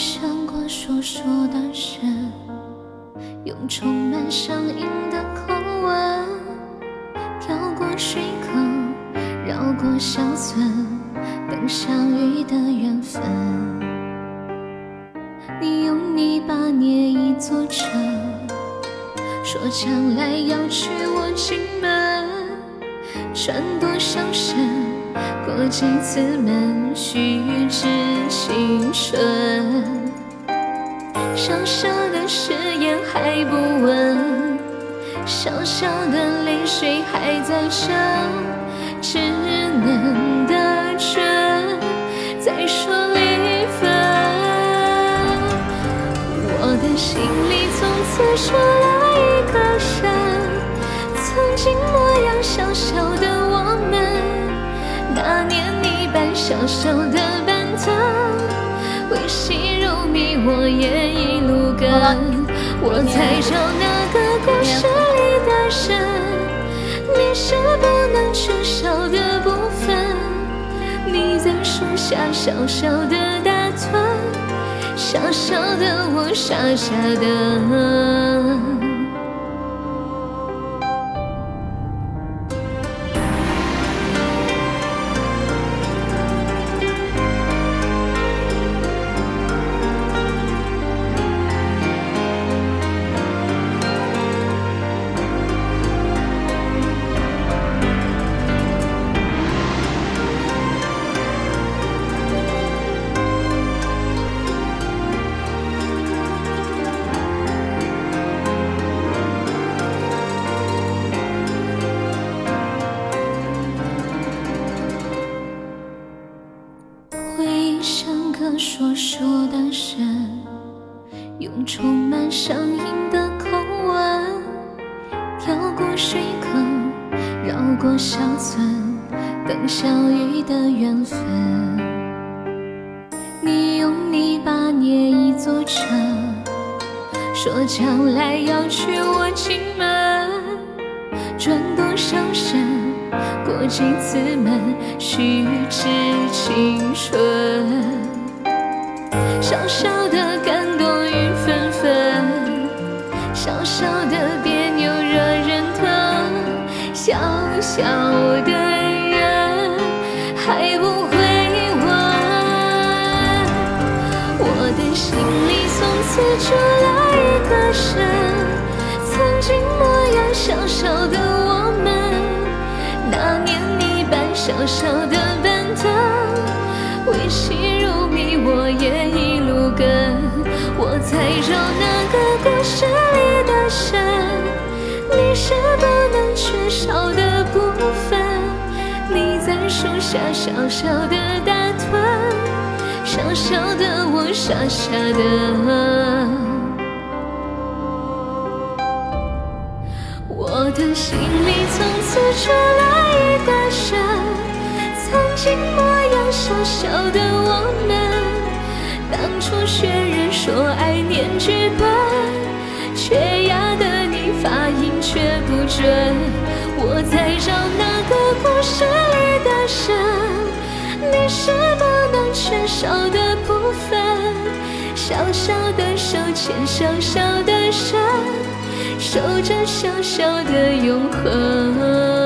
想过说说的深，用充满乡音的口吻，跳过水坑，绕过小村，等相遇的缘分。你用泥巴捏一座城，说将来要娶我进门，转多少身，过几次门，虚掷青春。小小的誓言还不稳，小小的泪水还在撑，稚嫩的唇再说离分。我的心里从此出了一个人，曾经模样小小的，小小的板凳，为戏如迷，我也一路跟。我在找那个故事里的人，你是不能缺少的部分。你在树下小小的打盹，小小的我傻傻的。像个说书的人，用充满乡音的口吻，跳过水坑，绕过小村，等相遇的缘分。你用泥巴捏一座城，说将来要娶我进门，转，过几次门，虚掷青春。小小的感动雨纷纷，小小的别扭惹人疼，小小的人还不会问。我的心里从此住了一个人，曾经模样小小的我们，小小的板凳，为戏如迷，我也一路跟。我在找那个故事里的神，你是不能缺少的部分。你在树下小小的打盹，小小的我傻傻的。我的心里从此出了学人说爱念剧本，缺牙的你发音却不准。我在找那个故事里的神，你是不能缺少的部分。小小的手牵小小的人，守着小小的永恒。